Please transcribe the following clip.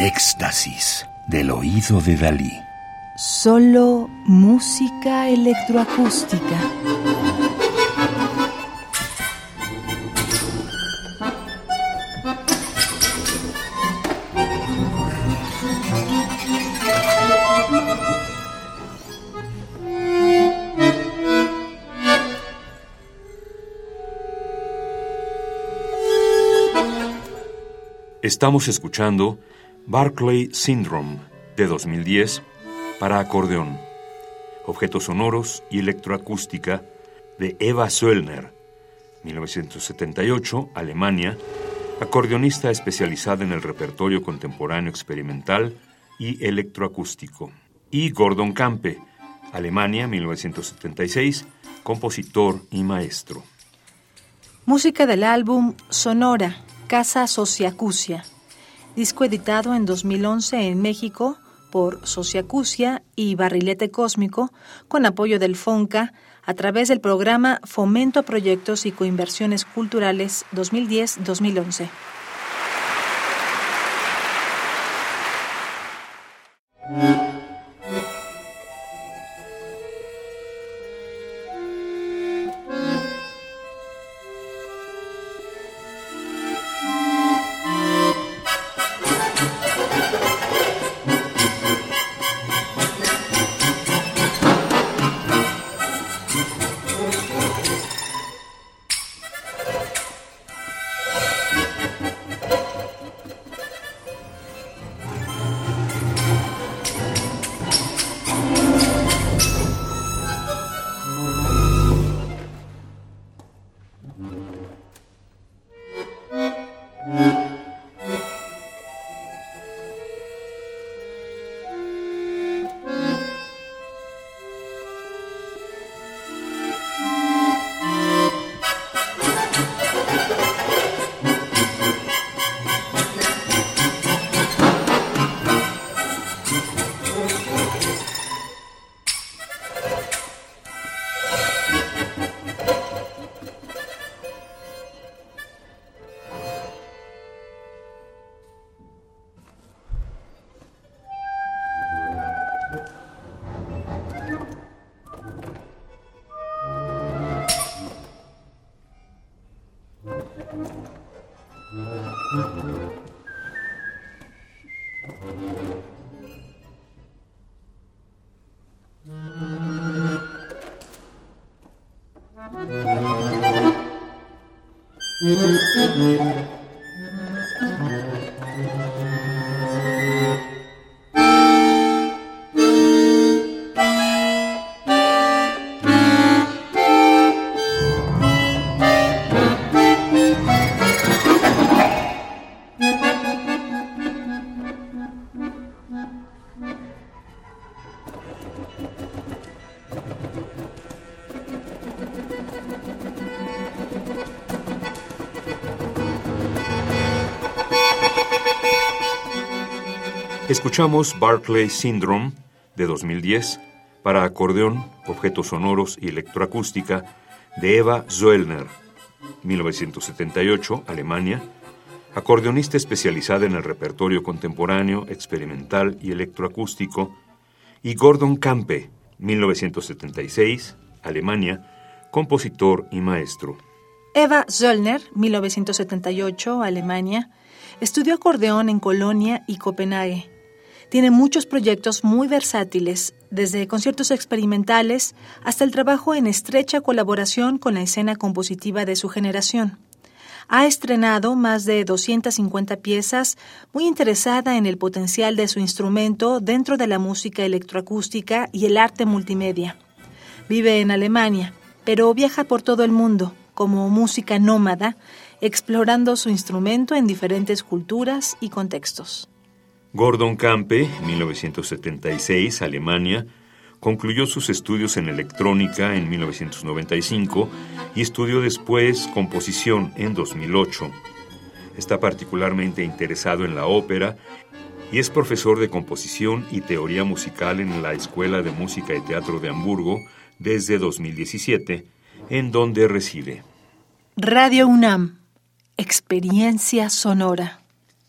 El éxtasis del oído de Dalí. Solo música electroacústica. Estamos escuchando Barclay Syndrome de 2010 para acordeón, objetos sonoros y electroacústica de Eva Söllner, 1978, Alemania, acordeonista especializada en el repertorio contemporáneo experimental y electroacústico. Y Gordon Campe, Alemania, 1976, compositor y maestro. Música del álbum Sonora, Casa Sociacusia, disco editado en 2011 en México por Sociacusia y Barrilete Cósmico, con apoyo del FONCA, a través del programa Fomento a Proyectos y Coinversiones Culturales 2010-2011. Mm-hmm. Escuchamos Barclay Syndrome de 2010 para acordeón, objetos sonoros y electroacústica de Eva Zoellner, 1978, Alemania, acordeonista especializada en el repertorio contemporáneo, experimental y electroacústico, y Gordon Campe, 1976, Alemania, compositor y maestro. Eva Zollner, 1978, Alemania, estudió acordeón en Colonia y Copenhague. Tiene muchos proyectos muy versátiles, desde conciertos experimentales hasta el trabajo en estrecha colaboración con la escena compositiva de su generación. Ha estrenado más de 250 piezas, muy interesada en el potencial de su instrumento dentro de la música electroacústica y el arte multimedia. Vive en Alemania, pero viaja por todo el mundo como música nómada, explorando su instrumento en diferentes culturas y contextos. Gordon Campe, 1976, Alemania, concluyó sus estudios en electrónica en 1995 y estudió después composición en 2008. Está particularmente interesado en la ópera y es profesor de composición y teoría musical en la Escuela de Música y Teatro de Hamburgo desde 2017, en donde reside. Radio UNAM, experiencia sonora.